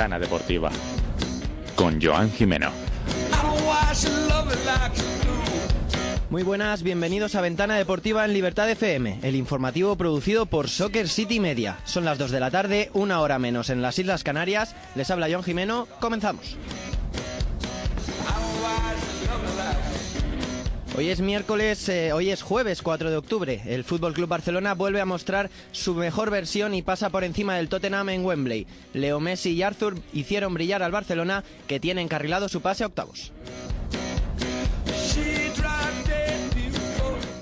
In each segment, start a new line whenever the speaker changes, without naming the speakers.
Ventana Deportiva con Joan Jimeno.
Muy buenas, bienvenidos a Ventana Deportiva en Libertad FM, el informativo producido por Soccer City Media. Son las 2 de la tarde, una hora menos en las Islas Canarias. Les habla John Jimeno, comenzamos. Hoy es miércoles, eh, hoy es jueves 4 de octubre. El Fútbol Club Barcelona vuelve a mostrar su mejor versión y pasa por encima del Tottenham en Wembley. Leo Messi y Arthur hicieron brillar al Barcelona, que tiene encarrilado su pase a octavos.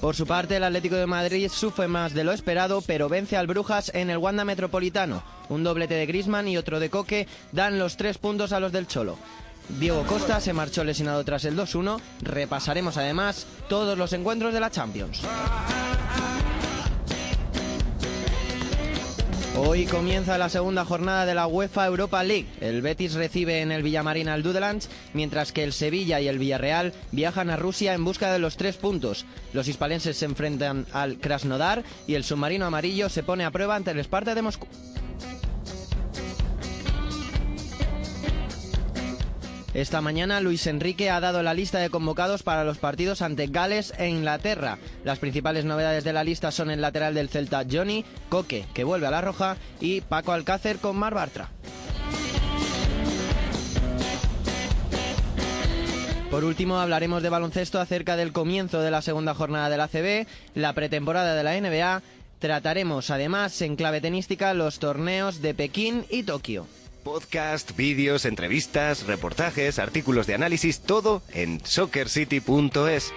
Por su parte, el Atlético de Madrid sufre más de lo esperado, pero vence al Brujas en el Wanda Metropolitano. Un doblete de Grisman y otro de Coque dan los tres puntos a los del Cholo. Diego Costa se marchó lesionado tras el 2-1. Repasaremos además todos los encuentros de la Champions. Hoy comienza la segunda jornada de la UEFA Europa League. El Betis recibe en el Villamarín al Dudelands, mientras que el Sevilla y el Villarreal viajan a Rusia en busca de los tres puntos. Los hispalenses se enfrentan al Krasnodar y el submarino amarillo se pone a prueba ante el Sparta de Moscú. Esta mañana Luis Enrique ha dado la lista de convocados para los partidos ante Gales e Inglaterra. Las principales novedades de la lista son el lateral del Celta Johnny, Coque, que vuelve a la roja, y Paco Alcácer con Mar Bartra. Por último, hablaremos de baloncesto acerca del comienzo de la segunda jornada de la CB, la pretemporada de la NBA. Trataremos además en clave tenística los torneos de Pekín y Tokio.
Podcast, vídeos, entrevistas, reportajes, artículos de análisis, todo en soccercity.es.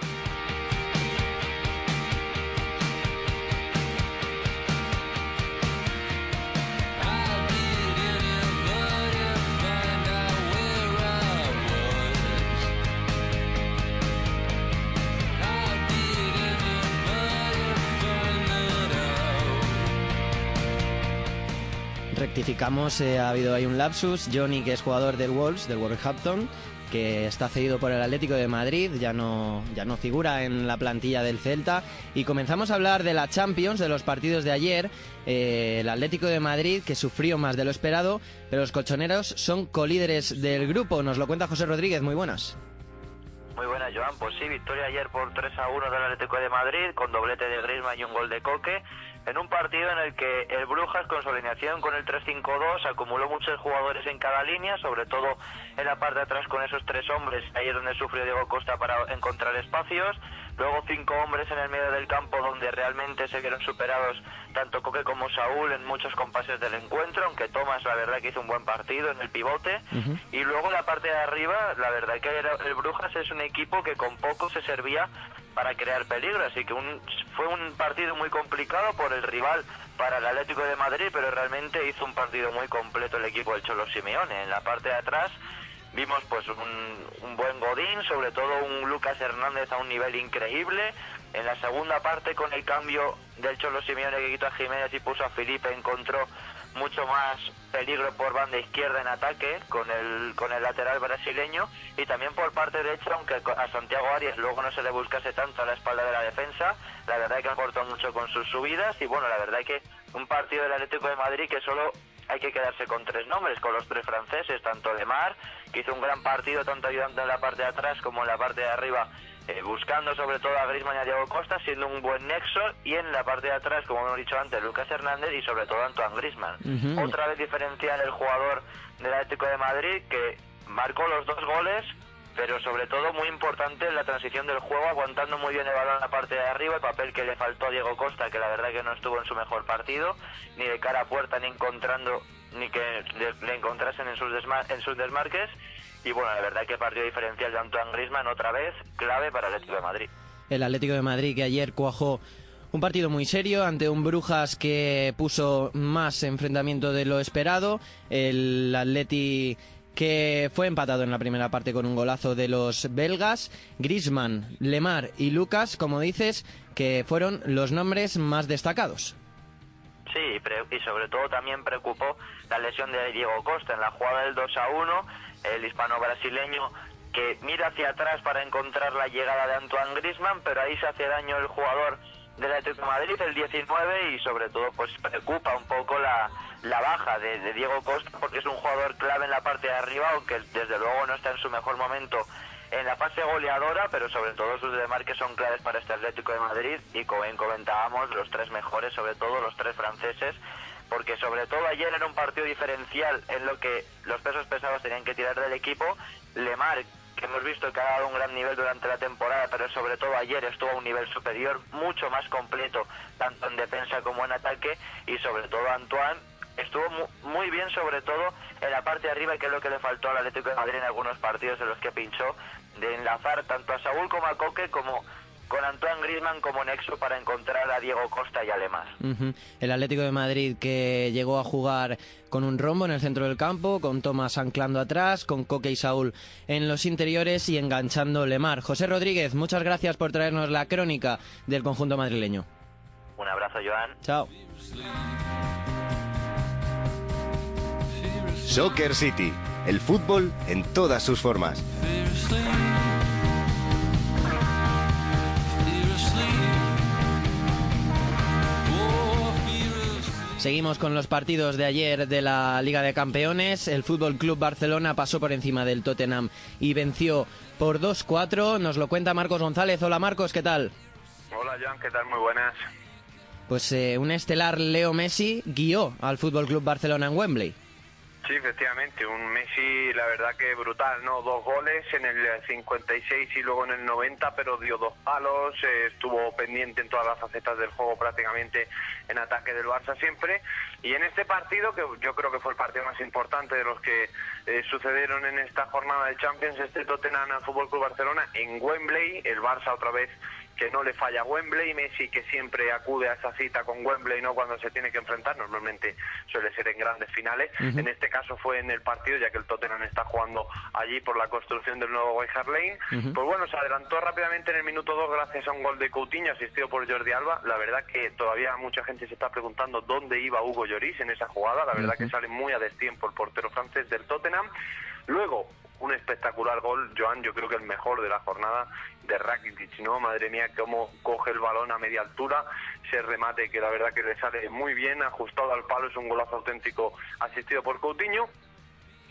Rectificamos, eh, ha habido ahí un lapsus. Johnny, que es jugador del Wolves, del Wolverhampton, que está cedido por el Atlético de Madrid, ya no, ya no figura en la plantilla del Celta. Y comenzamos a hablar de la Champions, de los partidos de ayer. Eh, el Atlético de Madrid, que sufrió más de lo esperado, pero los colchoneros son colíderes del grupo. Nos lo cuenta José Rodríguez, muy buenas.
Muy buenas, Joan. Pues sí, victoria ayer por 3 a 1 del Atlético de Madrid, con doblete de Griezmann y un gol de Coque en un partido en el que el Brujas con su alineación con el 3-5-2 acumuló muchos jugadores en cada línea, sobre todo en la parte de atrás con esos tres hombres, ahí es donde sufrió Diego Costa para encontrar espacios, luego cinco hombres en el medio del campo donde realmente se vieron superados tanto Coque como Saúl en muchos compases del encuentro, aunque Tomás la verdad que hizo un buen partido en el pivote, y luego la parte de arriba, la verdad que el Brujas es un equipo que con poco se servía para crear peligro, así que un, fue un partido muy complicado por el rival para el Atlético de Madrid, pero realmente hizo un partido muy completo el equipo del Cholo Simeone. En la parte de atrás vimos pues un, un buen Godín, sobre todo un Lucas Hernández a un nivel increíble. En la segunda parte, con el cambio del Cholo Simeone que quitó a Jiménez y puso a Felipe, encontró mucho más peligro por banda izquierda en ataque con el, con el lateral brasileño y también por parte derecha, aunque a Santiago Arias luego no se le buscase tanto a la espalda de la defensa, la verdad es que aportó mucho con sus subidas y bueno, la verdad es que un partido del Atlético de Madrid que solo hay que quedarse con tres nombres, con los tres franceses, tanto de Mar, que hizo un gran partido tanto ayudando en la parte de atrás como en la parte de arriba eh, buscando sobre todo a Griezmann y a Diego Costa, siendo un buen nexo, y en la parte de atrás, como hemos dicho antes, Lucas Hernández y sobre todo Antoine Griezmann. Otra vez diferencial el jugador del Atlético de Madrid que marcó los dos goles, pero sobre todo muy importante en la transición del juego, aguantando muy bien el balón en la parte de arriba, el papel que le faltó a Diego Costa, que la verdad que no estuvo en su mejor partido, ni de cara a puerta, ni encontrando, ni que le, encontrasen en sus, en sus desmarques y bueno, la verdad que partido diferencial de Antoine Griezmann otra vez, clave para el Atlético de Madrid.
El Atlético de Madrid que ayer cuajó un partido muy serio ante un Brujas que puso más enfrentamiento de lo esperado. El Atleti que fue empatado en la primera parte con un golazo de los belgas. Griezmann, Lemar y Lucas, como dices, que fueron los nombres más destacados.
Sí, y sobre todo también preocupó la lesión de Diego Costa en la jugada del 2 a 1 el hispano-brasileño que mira hacia atrás para encontrar la llegada de Antoine Griezmann, pero ahí se hace daño el jugador del Atlético de Madrid, el 19, y sobre todo pues preocupa un poco la, la baja de, Diego Costa porque es un jugador clave en la parte de arriba, aunque desde luego no está en su mejor momento en la fase goleadora, pero sobre todo sus demarques son claves para este Atlético de Madrid y como bien comentábamos, los tres mejores, sobre todo los tres franceses, porque sobre todo ayer era un partido diferencial en lo que los pesos pesados tenían que tirar del equipo. Lemar, que hemos visto que ha dado un gran nivel durante la temporada, pero sobre todo ayer estuvo a un nivel superior, mucho más completo, tanto en defensa como en ataque, y sobre todo Antoine estuvo muy bien sobre todo en la parte de arriba que es lo que le faltó al Atlético de Madrid en algunos partidos en los que pinchó de enlazar tanto a Saúl como a Coque como con Antoine Griezmann como nexo para encontrar a Diego Costa y a Lemar.
El Atlético de Madrid que llegó a jugar con un rombo en el centro del campo, con Tomás anclando atrás, con Coque y Saúl en los interiores y enganchando Lemar. José Rodríguez, muchas gracias por traernos la crónica del conjunto madrileño.
Un abrazo, Joan.
Chao.
Soccer City, el fútbol en todas sus formas.
Seguimos con los partidos de ayer de la Liga de Campeones. El Fútbol Club Barcelona pasó por encima del Tottenham y venció por 2-4. Nos lo cuenta Marcos González. Hola Marcos, ¿qué tal?
Hola Joan, ¿qué tal? Muy buenas.
Pues eh, un estelar Leo Messi guió al Fútbol Club Barcelona en Wembley.
Sí, efectivamente, un Messi, la verdad que brutal, ¿no? Dos goles en el 56 y luego en el 90, pero dio dos palos, eh, estuvo pendiente en todas las facetas del juego prácticamente en ataque del Barça siempre. Y en este partido, que yo creo que fue el partido más importante de los que eh, sucedieron en esta jornada de Champions, este Tottenham Fútbol Club Barcelona en Wembley, el Barça otra vez que no le falla Wembley, Messi que siempre acude a esa cita con Wembley no cuando se tiene que enfrentar, normalmente suele ser en grandes finales, en este caso fue en el partido ya que el Tottenham está jugando allí por la construcción del nuevo White Lane, pues bueno, se adelantó rápidamente en el minuto 2 gracias a un gol de Coutinho asistido por Jordi Alba, la verdad que todavía mucha gente se está preguntando dónde iba Hugo Lloris en esa jugada, la verdad que sale muy a destiempo el portero francés del Tottenham, luego un espectacular gol, Joan, yo creo que el mejor de la jornada de Rakitic, ¿no? Madre mía, cómo coge el balón a media altura, ese remate que la verdad que le sale muy bien, ajustado al palo, es un golazo auténtico asistido por Coutinho.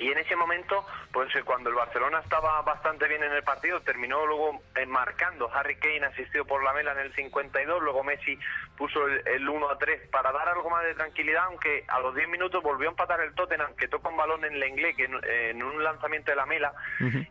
Y en ese momento, pues eh, cuando el Barcelona estaba bastante bien en el partido, terminó luego marcando. Harry Kane asistido por la Mela en el 52, luego Messi puso el, 1 a 3 para dar algo más de tranquilidad, aunque a los 10 minutos volvió a empatar el Tottenham, que toca un balón en Lenglet, que en, un lanzamiento de la Mela,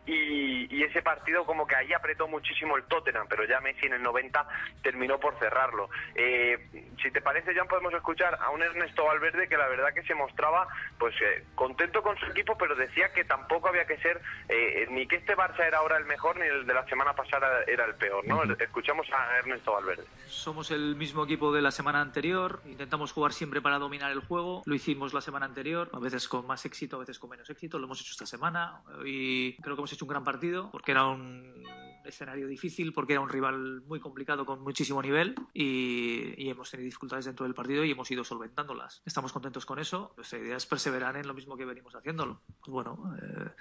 y, ese partido como que ahí apretó muchísimo el Tottenham, pero ya Messi en el 90 terminó por cerrarlo. Eh, si te parece, ya podemos escuchar a un Ernesto Valverde que la verdad que se mostraba pues eh, contento con su equipo, pero decía que tampoco había que ser eh, ni que este Barça era ahora el mejor ni el de la semana pasada era el peor, ¿no? Escuchamos a Ernesto Valverde.
Somos el mismo equipo de la semana anterior, intentamos jugar siempre para dominar el juego, lo hicimos la semana anterior, a veces con más éxito, a veces con menos éxito, lo hemos hecho esta semana y creo que hemos hecho un gran partido porque era un escenario difícil, porque era un rival muy complicado con muchísimo nivel y, hemos tenido dificultades dentro del partido y hemos ido solventándolas. Estamos contentos con eso, nuestra idea es perseverar en lo mismo que venimos haciéndolo. Pues bueno, eh,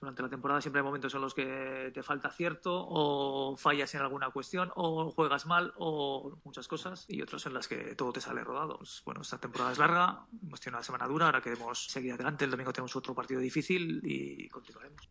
durante la temporada siempre hay momentos en los que te falta cierto o fallas en alguna cuestión o juegas mal o muchas cosas y otros en las que todo te sale rodado. Pues bueno, esta temporada es larga, hemos tenido una semana dura, ahora queremos seguir adelante, el domingo tenemos otro partido difícil y continuaremos.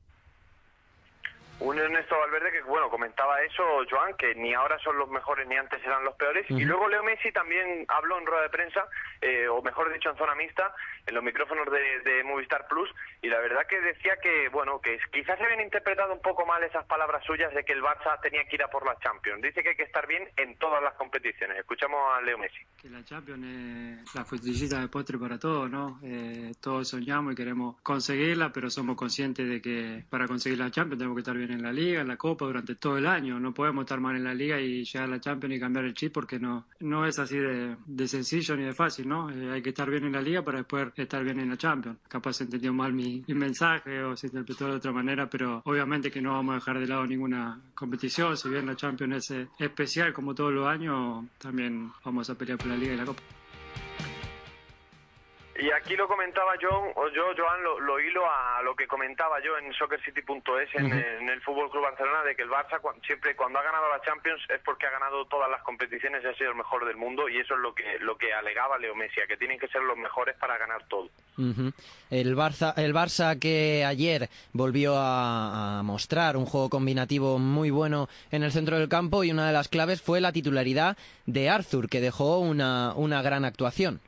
Un Ernesto Valverde que, bueno, comentaba eso, Joan, que ni ahora son los mejores ni antes eran los peores. Y luego Leo Messi también habló en rueda de prensa, eh, o mejor dicho, en zona mixta, en los micrófonos de, Movistar Plus. Y la verdad que decía que, bueno, que quizás se habían interpretado un poco mal esas palabras suyas de que el Barça tenía que ir a por la Champions. Dice que hay que estar bien en todas las competiciones. Escuchamos a Leo Messi.
Que la Champions es la frutillita de postre para todos, ¿no? Eh, todos soñamos y queremos conseguirla, pero somos conscientes de que para conseguir la Champions tenemos que estar bien en la liga, en la copa durante todo el año. No podemos estar mal en la liga y llegar a la Champions y cambiar el chip porque no, no es así de, sencillo ni de fácil, ¿no? Eh, hay que estar bien en la liga para después estar bien en la Champions. Capaz se entendió mal mi, mensaje o se interpretó de otra manera, pero obviamente que no vamos a dejar de lado ninguna competición. Si bien la Champions es especial como todos los años, también vamos a pelear por la liga y la copa.
Y aquí lo comentaba yo, o yo, Joan, lo, lo hilo a lo que comentaba yo en soccercity.es en, en el Fútbol Club Barcelona, de que el Barça siempre cuando ha ganado la Champions es porque ha ganado todas las competiciones y ha sido el mejor del mundo, y eso es lo que lo que alegaba Leo Messi, que tienen que ser los mejores para ganar todo.
El Barça, el Barça que ayer volvió a, a mostrar un juego combinativo muy bueno en el centro del campo y una de las claves fue la titularidad de Arthur, que dejó una, una gran actuación.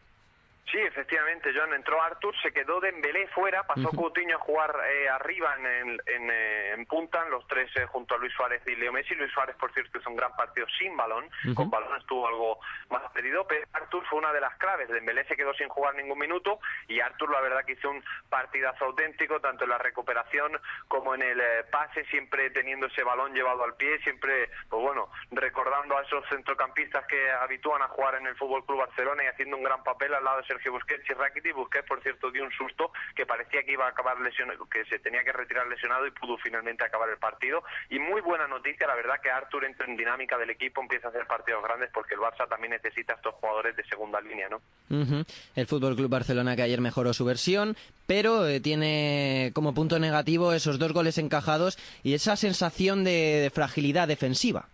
Sí, efectivamente, Joan. Entró Artur, se quedó Dembélé fuera, pasó Coutinho a jugar eh, arriba en, el- en, eh, en punta, los tres eh, junto a Luis Suárez y Leo Messi. Luis Suárez, por cierto, hizo un gran partido sin balón, con balón estuvo algo más pedido, pero Artur fue una de las claves. Dembélé se quedó sin jugar ningún minuto y Artur, la verdad, que hizo un partidazo auténtico, tanto en la recuperación como en el eh, pase, siempre teniendo ese balón llevado al pie, siempre, pues bueno, recordando a esos centrocampistas que habitúan a jugar en el Fútbol Club Barcelona y haciendo un gran papel al lado de Sergio Busquets y Rakitic. Busquets, por cierto, dio un susto que parecía que iba a acabar lesionado, que se tenía que retirar lesionado y pudo finalmente acabar el partido. Y muy buena noticia, la verdad, que Artur entra en dinámica del equipo, empieza a hacer partidos grandes porque el Barça también necesita a estos jugadores de segunda línea, ¿no?
Ujú. El Fútbol Club Barcelona que ayer mejoró su versión, pero eh, tiene como punto negativo esos dos goles encajados y esa sensación de fragilidad defensiva.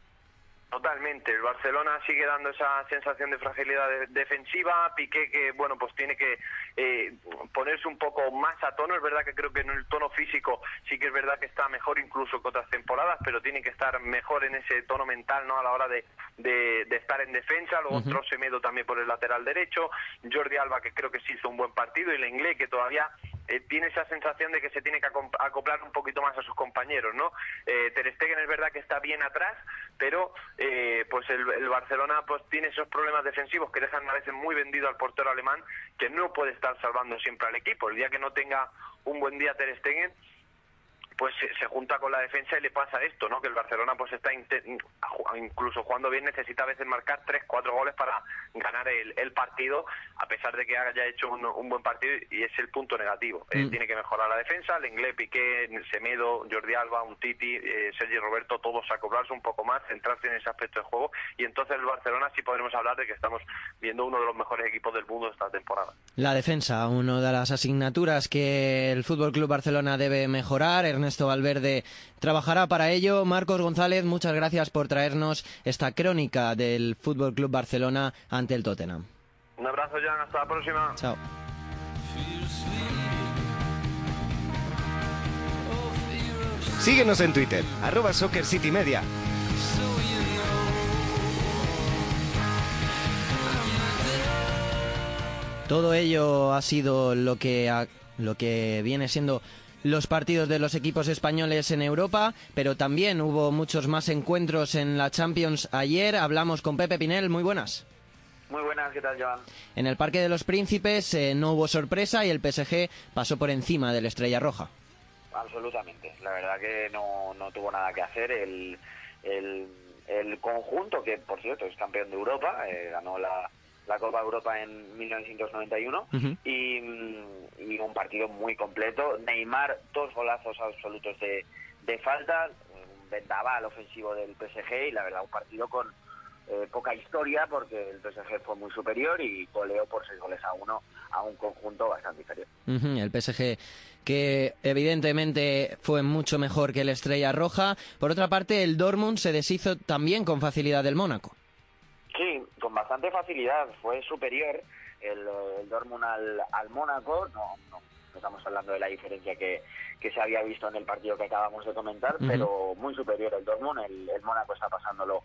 Totalmente, el Barcelona sigue dando esa sensación de fragilidad de- defensiva, Piqué que, bueno, pues tiene que eh, ponerse un poco más a tono, es verdad que creo que en el tono físico sí que es verdad que está mejor incluso que otras temporadas, pero tiene que estar mejor en ese tono mental, ¿no?, a la hora de, de- de estar en defensa, luego otro Semedo también por el lateral derecho, Jordi Alba que creo que sí hizo un buen partido, y Lenglet que todavía eh, tiene esa sensación de que se tiene que acoplar un poquito más a sus compañeros, ¿no? Eh, Ter Stegen es verdad que está bien atrás, pero eh, pues el, el Barcelona pues tiene esos problemas defensivos que dejan a veces muy vendido al portero alemán, que no puede estar salvando siempre al equipo. El día que no tenga un buen día Ter Stegen, pues se, junta con la defensa y le pasa esto, ¿no? Que el Barcelona pues está incluso jugando bien necesita a veces marcar tres, cuatro goles para ganar el, el partido, a pesar de que haya hecho un, un buen partido y es el punto negativo. Eh,
Mm.
tiene que mejorar la defensa, Lenglet, Piqué, Semedo, Jordi Alba, un Titi, eh, Sergi Roberto, todos acoplarse un poco más, centrarse en ese aspecto de juego y entonces el Barcelona sí podremos hablar de que estamos viendo uno de los mejores equipos del mundo esta temporada.
La defensa, una de las asignaturas que el Fútbol Club Barcelona debe mejorar. Ernesto Valverde trabajará para ello. Marcos González, muchas gracias por traernos esta crónica del Fútbol Club Barcelona ante el Tottenham.
Un abrazo, Jan, hasta la próxima.
Chao.
Síguenos en Twitter, arroba Soccer City Media.
Todo ello ha sido lo que, lo que viene siendo los partidos de los equipos españoles en Europa, pero también hubo muchos más encuentros en la Champions ayer. Hablamos con Pepe Pinel, muy buenas.
Muy buenas, ¿qué tal, Joan?
En el Parque de los Príncipes eh, no hubo sorpresa y el PSG pasó por encima del Estrella Roja.
Absolutamente. La verdad que no, no tuvo nada que hacer. El, el, el conjunto, que por cierto es campeón de Europa, eh, ganó la, la Copa Europa en 1991
Ujú.
y, mm, y un partido muy completo. Neymar, dos golazos absolutos de, de falta, un vendaval ofensivo del PSG y la verdad un partido con eh, poca historia porque el PSG fue muy superior y goleó por seis goles a uno a un conjunto bastante inferior.
El PSG que evidentemente fue mucho mejor que el Estrella Roja. Por otra parte, el Dortmund se deshizo también con facilidad del Mónaco.
Con bastante facilidad. Fue superior el, eh, el Dortmund al, al Mónaco. No, no, no estamos hablando de la diferencia que, que se había visto en el partido que acabamos de comentar, pero muy superior el Dortmund. El, el Mónaco está pasándolo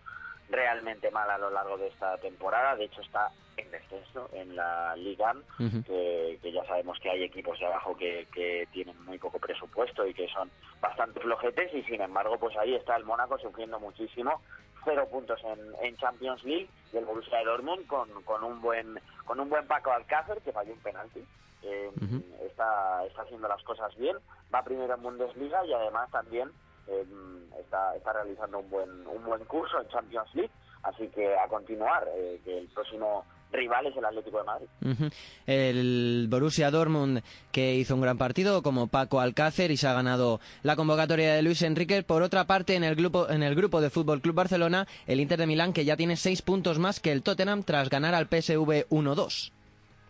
realmente mal a lo largo de esta temporada. De hecho, está en descenso en la Liga, que, que ya sabemos que hay equipos de abajo que, que tienen muy poco presupuesto y que son bastante flojetes y sin embargo pues ahí está el Mónaco sufriendo muchísimo cero puntos en, en Champions League y el Borussia de Dortmund con, con un buen con un buen Paco Alcácer que falló un penalti. Eh, está está haciendo las cosas bien. Va primero en Bundesliga y además también eh, está está realizando un buen un buen curso en Champions League. Así que a continuar eh, que el próximo rival es el Atlético de Madrid.
El Borussia Dortmund que hizo un gran partido como Paco Alcácer y se ha ganado la convocatoria de Luis Enrique. Por otra parte, en el grupo en el grupo de Fútbol Club Barcelona, el Inter de Milán que ya tiene seis puntos más que el Tottenham tras ganar al PSV 1-2.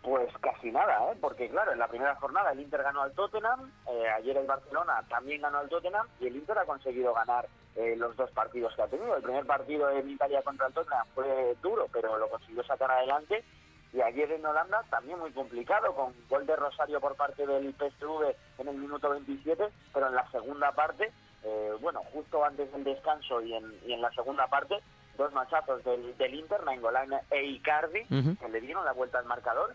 Pues casi nada, ¿eh? porque claro, en la primera jornada el Inter ganó al Tottenham, eh, ayer el Barcelona también ganó al Tottenham y el Inter ha conseguido ganar eh, los dos partidos que ha tenido. El primer partido en Italia contra el Tottenham fue duro, pero lo consiguió sacar adelante y ayer en Holanda también muy complicado, con gol de Rosario por parte del PSV en el minuto 27, pero en la segunda parte, eh, bueno, justo antes del descanso y en, y en la segunda parte, dos machazos del, del Inter, Nainggolan e Icardi, que le dieron la vuelta al marcador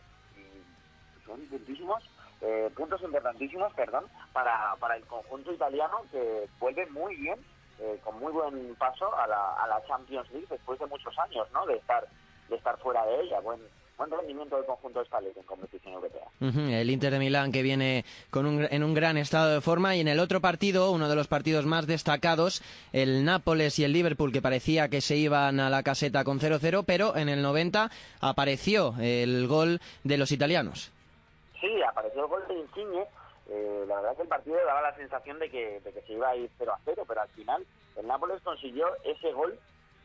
son puntísimos, eh, puntos importantísimos, perdón, para, para el conjunto italiano que vuelve muy bien, eh, con muy buen paso a la, a la Champions League después de muchos años, ¿no? De estar de estar fuera de ella, buen buen rendimiento del conjunto español en competición europea.
El Inter de Milán que viene con un, en un gran estado de forma y en el otro partido, uno de los partidos más destacados, el Nápoles y el Liverpool que parecía que se iban a la caseta con 0-0, pero en el 90 apareció el gol de los italianos.
Sí, apareció el gol de Insigne. Eh, la verdad que el partido daba la sensación de que, de que se iba a ir 0 a 0, pero al final el Nápoles consiguió ese gol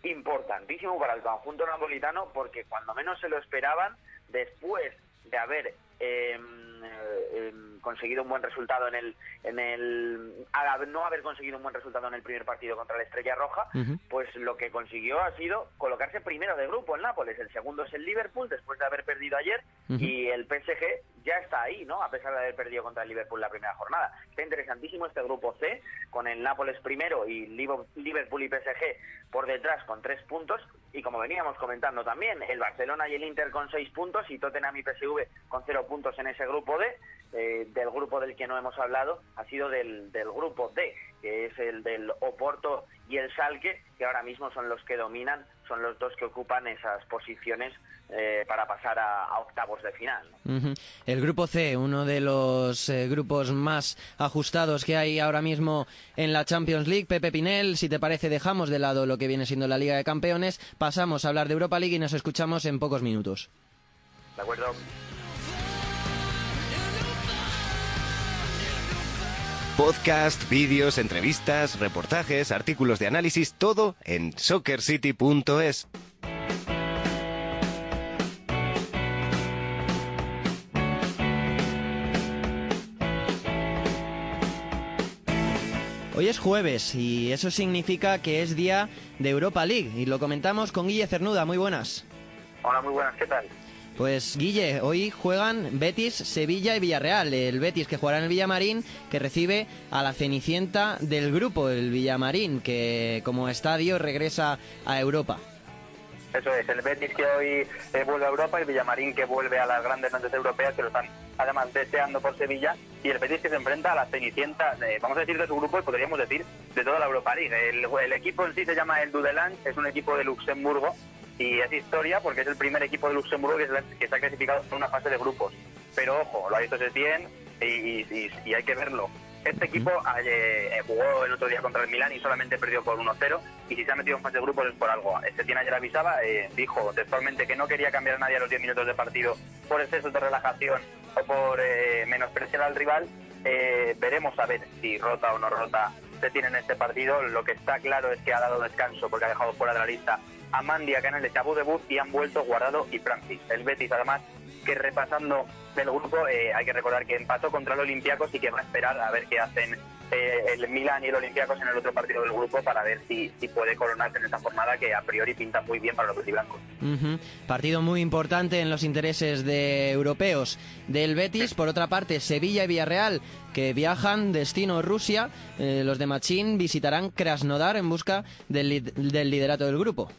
importantísimo para el conjunto napolitano porque cuando menos se lo esperaban, después de haber eh, eh, conseguido un buen resultado en el, en el, al no haber conseguido un buen resultado en el primer partido contra la Estrella Roja, pues lo que consiguió ha sido colocarse primero de grupo el Nápoles. El segundo es el Liverpool después de haber perdido ayer
Ujú.
y el PSG ya está ahí, ¿no? A pesar de haber perdido contra el Liverpool la primera jornada. Está interesantísimo este grupo C con el Nápoles primero y Liverpool y PSG por detrás con tres puntos y como veníamos comentando también el Barcelona y el Inter con seis puntos y Tottenham y PSV con cero puntos en ese grupo D. Eh, del grupo del que no hemos hablado ha sido del, del grupo D, que es el del Oporto y el Salque, que ahora mismo son los que dominan, son los dos que ocupan esas posiciones eh, para pasar a, a octavos de final.
El grupo C, uno de los eh, grupos más ajustados que hay ahora mismo en la Champions League. Pepe Pinel, si te parece, dejamos de lado lo que viene siendo la Liga de Campeones, pasamos a hablar de Europa League y nos escuchamos en pocos minutos.
¿De acuerdo?
Podcast, vídeos, entrevistas, reportajes, artículos de análisis, todo en soccercity.es.
Hoy es jueves y eso significa que es día de Europa League y lo comentamos con Guille Cernuda. Muy buenas.
Hola, muy buenas, ¿qué tal?
Pues Guille, hoy juegan Betis, Sevilla y Villarreal. El Betis que jugará en el Villamarín, que recibe a la Cenicienta del grupo, el Villamarín, que como estadio regresa a Europa.
Eso es, el Betis que hoy eh, vuelve a Europa, el Villamarín que vuelve a las grandes noches europeas, que lo están además deseando por Sevilla, y el Betis que se enfrenta a la Cenicienta, vamos a decir de su grupo y podríamos decir de toda la Europa League. El, el equipo en sí se llama el Dudelange, es un equipo de Luxemburgo, y es historia porque es el primer equipo de Luxemburgo que, se- que está clasificado en una fase de grupos. Pero ojo, lo ha visto Setién y, y, y- y hay que verlo. Este equipo eh, jugó el otro día contra el Milán y solamente perdió por 1-0 y si se ha metido en fase de grupos es por algo. Setién ayer avisaba, eh, dijo textualmente que no quería cambiar a nadie a los 10 minutos de partido por exceso de relajación o por eh, menospreciar al rival. Eh, veremos a ver si rota o no rota Setién en este partido. Lo que está claro es que ha dado descanso porque ha dejado fuera de la lista a Mandy, a Canales, a Budebut y han vuelto Guardado y Francis. El Betis además que repasando del grupo eh, hay que recordar que empató contra el Olympiacos y que va a esperar a ver qué hacen eh, el Milan y el Olympiacos en el otro partido del grupo para ver si, si puede coronarse en esta jornada que a priori pinta muy bien para los blancos.
Ujú. Partido muy importante en los intereses de europeos del Betis. Por otra parte, Sevilla y Villarreal que viajan destino Rusia. Eh, los de Machín visitarán Krasnodar en busca del, del liderato del grupo.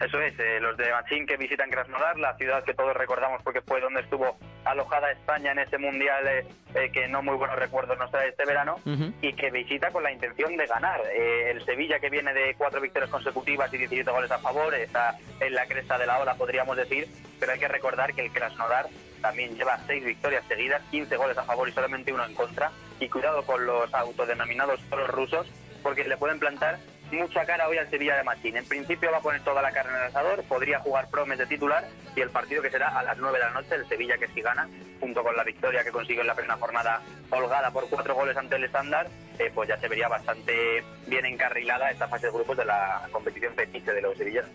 Eso es, eh, los de Machín que visitan Krasnodar, la ciudad que todos recordamos porque fue donde estuvo alojada España en ese mundial eh, eh, que no muy buenos recuerdos nos trae este verano y que visita con la intención de ganar. Eh, el Sevilla que viene de cuatro victorias consecutivas y 17 goles a favor, está en la cresta de la ola podríamos decir, pero hay que recordar que el Krasnodar también lleva seis victorias seguidas, 15 goles a favor y solamente uno en contra y cuidado con los autodenominados toros rusos porque le pueden plantar mucha cara hoy al Sevilla de Machín. En principio va a poner toda la carne en el asador, podría jugar Promes de titular y el partido que será a las 9 de la noche, el Sevilla que si gana, junto con la victoria que consiguió en la primera jornada holgada por cuatro goles ante el estándar, eh, pues ya se vería bastante bien encarrilada esta fase de grupos de la competición petiche de los sevillanos.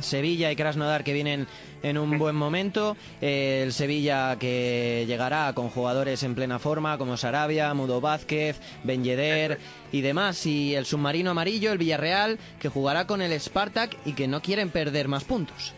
Sevilla y Krasnodar que vienen en un buen momento. Eh, el Sevilla que llegará con jugadores en plena forma como Sarabia, Mudo Vázquez, Ben Yedder y demás. Y el submarino amarillo, el Villarreal, que jugará con el Spartak y que no quieren perder más puntos.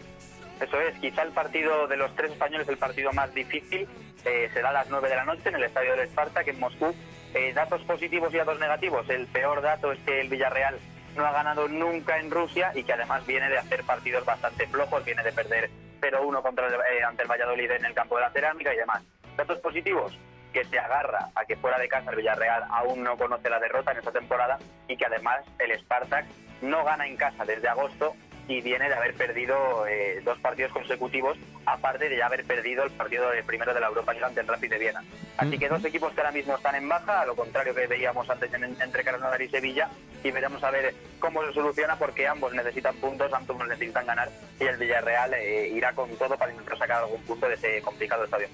Eso es, quizá el partido de los tres españoles, el partido más difícil, eh, será a las 9 de la noche en el estadio del Spartak en Moscú. Eh, datos positivos y datos negativos. El peor dato es que el Villarreal no ha ganado nunca en Rusia y que además viene de hacer partidos bastante flojos, viene de perder 0-1 contra el, eh, ante el Valladolid en el campo de la cerámica y demás. Datos positivos, que se agarra a que fuera de casa el Villarreal aún no conoce la derrota en esta temporada y que además el Spartak no gana en casa desde agosto y viene de haber perdido eh, dos partidos consecutivos, aparte de ya haber perdido el partido de primero de la Europa League ante el Rapid de Viena. Así que dos equipos que ahora mismo están en baja, a lo contrario que veíamos antes en- entre Krasnodar y Sevilla, y veremos a ver cómo se soluciona porque ambos necesitan puntos, ambos necesitan ganar y el Villarreal eh, irá con todo para intentar sacar algún punto de ese complicado estadio.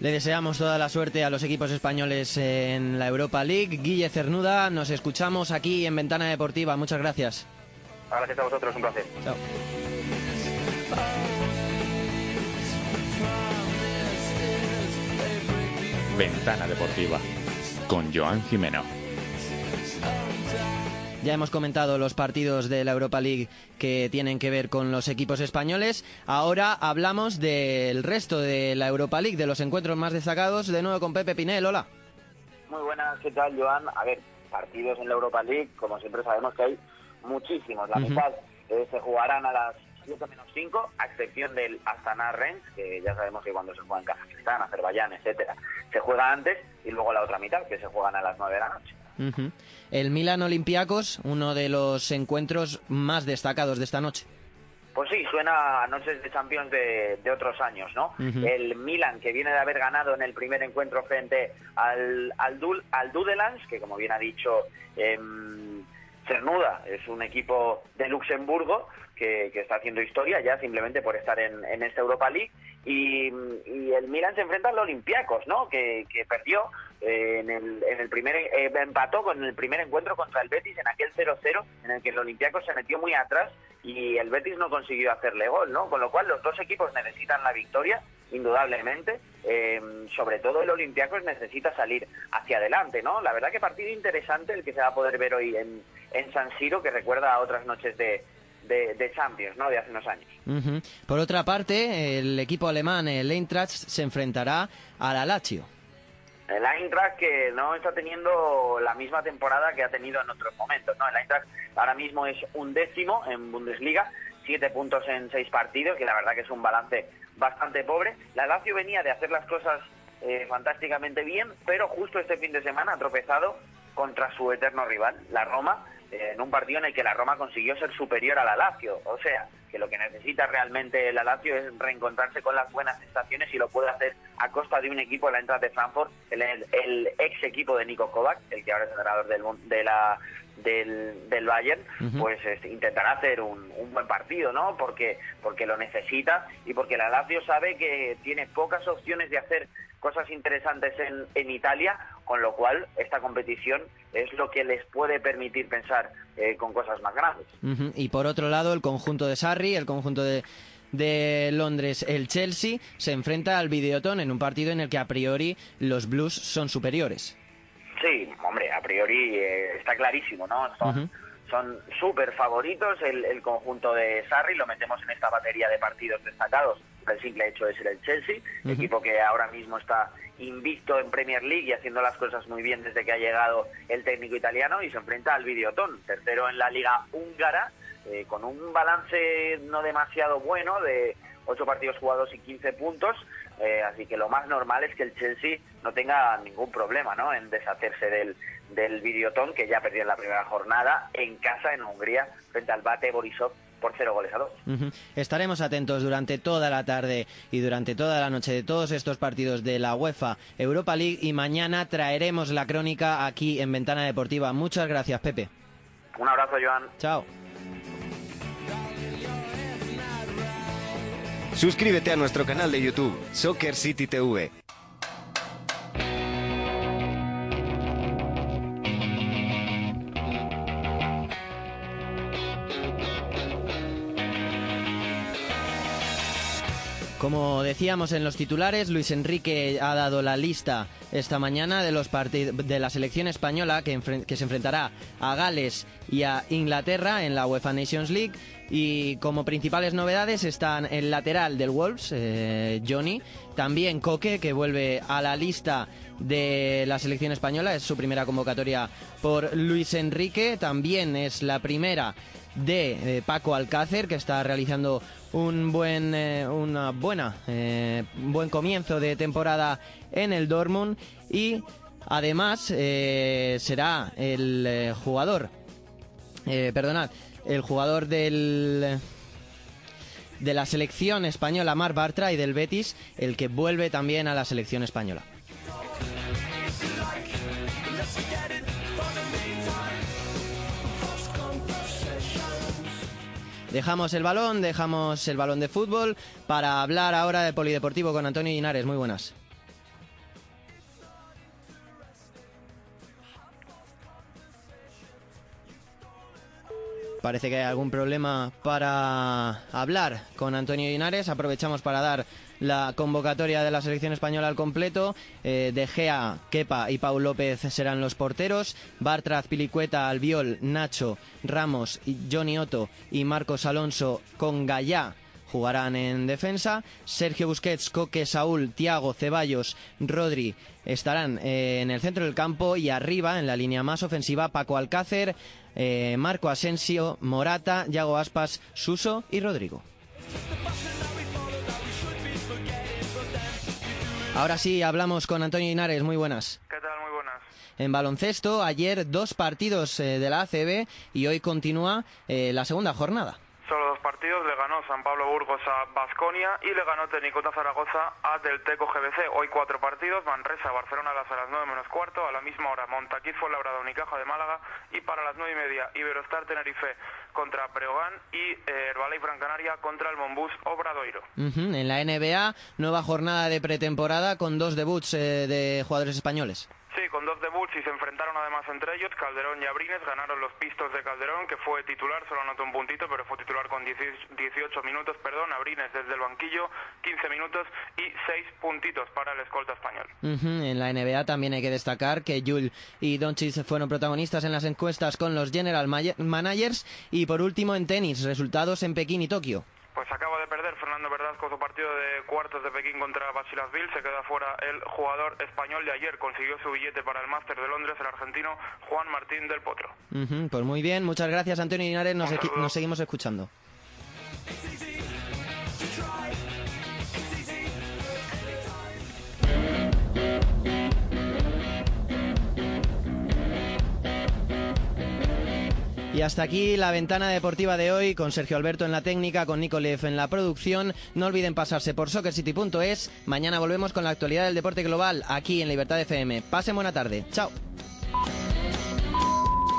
Le deseamos toda la suerte a los equipos españoles en la Europa League. Guille Cernuda, nos escuchamos aquí en Ventana Deportiva. Muchas gracias.
Gracias a vosotros, un placer.
Chao.
Ventana Deportiva con Joan Jimeno.
Ya hemos comentado los partidos de la Europa League que tienen que ver con los equipos españoles. Ahora hablamos del resto de la Europa League, de los encuentros más destacados. De nuevo con Pepe Pinel. Hola.
Muy buenas, ¿qué tal, Joan? A ver, partidos en la Europa League, como siempre sabemos que hay muchísimos. La mitad eh, se jugarán a las 7 menos 5, a excepción del Astana Rennes, que ya sabemos que cuando se juega en Kazajistán, Azerbaiyán, etcétera, se juega antes, y luego la otra mitad, que se juegan a las 9 de la noche.
El Milan Olympiacos, uno de los encuentros más destacados de esta noche.
Pues sí, suena a noches de Champions de, de otros años, ¿no? El Milan, que viene de haber ganado en el primer encuentro frente al, al, Dul- al Dudelands, que como bien ha dicho em, Cernuda, es un equipo de Luxemburgo que, está haciendo historia ya simplemente por estar en, esta Europa League. Y, el Milan se enfrenta al Olympiacos, ¿no? Que, que perdió eh, en, el, en el primer eh, empató con el primer encuentro contra el Betis en aquel 0-0 en el que el Olympiacos se metió muy atrás y el Betis no consiguió hacerle gol, ¿no? Con lo cual los dos equipos necesitan la victoria, indudablemente. Eh, sobre todo el Olympiacos necesita salir hacia adelante, ¿no? La verdad que partido interesante el que se va a poder ver hoy en, en San Siro, que recuerda a otras noches de, de, de Champions, ¿no? De hace unos años.
Ujú. Por otra parte, el equipo alemán, el Eintracht, se enfrentará al Lazio.
El Eintracht que no está teniendo la misma temporada que ha tenido en otros momentos, ¿no? El Eintracht ahora mismo es un décimo en Bundesliga, siete puntos en seis partidos, que la verdad que es un balance bastante pobre. La Lazio venía de hacer las cosas eh, fantásticamente bien, pero justo este fin de semana ha tropezado contra su eterno rival, la Roma, eh, en un partido en el que la Roma consiguió ser superior a la Lazio. O sea, que lo que necesita realmente la Lazio es reencontrarse con las buenas sensaciones y lo puede hacer a costa de un equipo de la entrada de Frankfurt, el, el ex equipo de Nico Kovac, el que ahora es entrenador del, de la, del, del Bayern, pues este, intentará hacer un, un buen partido, ¿no? Porque, porque lo necesita y porque la Lazio sabe que tiene pocas opciones de hacer cosas interesantes en, en Italia, con lo cual esta competición es lo que les puede permitir pensar eh, con cosas más grandes.
Y por otro lado, el conjunto de Sarri, el conjunto de, de Londres, el Chelsea, se enfrenta al Videoton en un partido en el que a priori los Blues son superiores.
Sí, hombre, a priori eh, está clarísimo, ¿no? Son
Ujú.
son súper favoritos el, el conjunto de Sarri, lo metemos en esta batería de partidos destacados el simple hecho de ser el Chelsea, equipo que ahora mismo está invicto en Premier League y haciendo las cosas muy bien desde que ha llegado el técnico italiano y se enfrenta al Videoton, tercero en la liga húngara, eh, con un balance no demasiado bueno de 8 partidos jugados y 15 puntos, eh, así que lo más normal es que el Chelsea no tenga ningún problema ¿no? en deshacerse del, del Videoton, que ya perdió en la primera jornada en casa en Hungría frente al Bate Borisov por cero goles a dos.
Estaremos atentos durante toda la tarde y durante toda la noche de todos estos partidos de la UEFA Europa League y mañana traeremos la crónica aquí en Ventana Deportiva. Muchas gracias, Pepe.
Un abrazo, Joan.
Chao.
Suscríbete a nuestro canal de YouTube, Soccer City TV.
Como decíamos en los titulares, Luis Enrique ha dado la lista esta mañana de, los de la selección española que, que, se enfrentará a Gales y a Inglaterra en la UEFA Nations League. Y como principales novedades están el lateral del Wolves, eh, Johnny, también Coque, que vuelve a la lista de la selección española, es su primera convocatoria por Luis Enrique, también es la primera de eh, Paco Alcácer, que está realizando un buen, eh, una buena, eh, buen comienzo de temporada en el Dortmund y además será el jugador, perdonad, el jugador del de la selección española Mar Bartra y del Betis, el que vuelve también a la selección española. Dejamos el balón, dejamos el balón de fútbol para hablar ahora de polideportivo con Antonio Linares. Muy buenas. Parece que hay algún problema para hablar con Antonio Linares. Aprovechamos para dar la convocatoria de la selección española al completo. Eh, de Gea, Kepa y Paul López serán los porteros. Bartraz, Pilicueta, Albiol, Nacho, Ramos, Johnny Otto y Marcos Alonso con Gallá jugarán en defensa. Sergio Busquets, Coque, Saúl, Tiago, Ceballos, Rodri estarán eh, en el centro del campo y arriba, en la línea más ofensiva, Paco Alcácer, eh, Marco Asensio, Morata, Yago Aspas, Suso y Rodrigo. Ahora sí, hablamos con Antonio Linares. Muy buenas.
¿Qué tal? Muy buenas.
En baloncesto, ayer dos partidos eh, de la ACB y hoy continúa la segunda jornada
partidos le ganó San Pablo Burgos a Basconia y le ganó Tenicota Zaragoza a Delteco GBC. Hoy cuatro partidos, Manresa, Barcelona a las, a 9 menos cuarto, a la misma hora Montaquí, Labrada Unicaja de Málaga y para las nueve y media Iberostar Tenerife contra Breogán y eh, Herbalife Gran Canaria contra el Monbus Obradoiro.
En la NBA, nueva jornada de pretemporada con dos debuts eh, de jugadores españoles.
Sí, con dos debuts y se enfrentaron además entre ellos. Calderón y Abrines ganaron los pistos de Calderón, que fue titular, solo anotó un puntito, pero fue titular con 18 minutos, perdón. Abrines desde el banquillo, 15 minutos y 6 puntitos para el escolta español.
En la NBA también hay que destacar que Jul y Doncic fueron protagonistas en las encuestas con los General Managers. Y por último, en tenis, resultados en Pekín y Tokio.
Pues acaba de perder Fernando Verdasco su partido de cuartos de Pekín contra Basilasville. Se queda fuera el jugador español de ayer. Consiguió su billete para el Máster de Londres, el argentino Juan Martín del Potro.
pues muy bien, muchas gracias Antonio Linares. nos seguimos escuchando. Y hasta aquí la ventana deportiva de hoy con Sergio Alberto en la técnica, con Nicolev en la producción. No olviden pasarse por soccercity.es. Mañana volvemos con la actualidad del deporte global aquí en Libertad FM. Pasen buena tarde. Chao.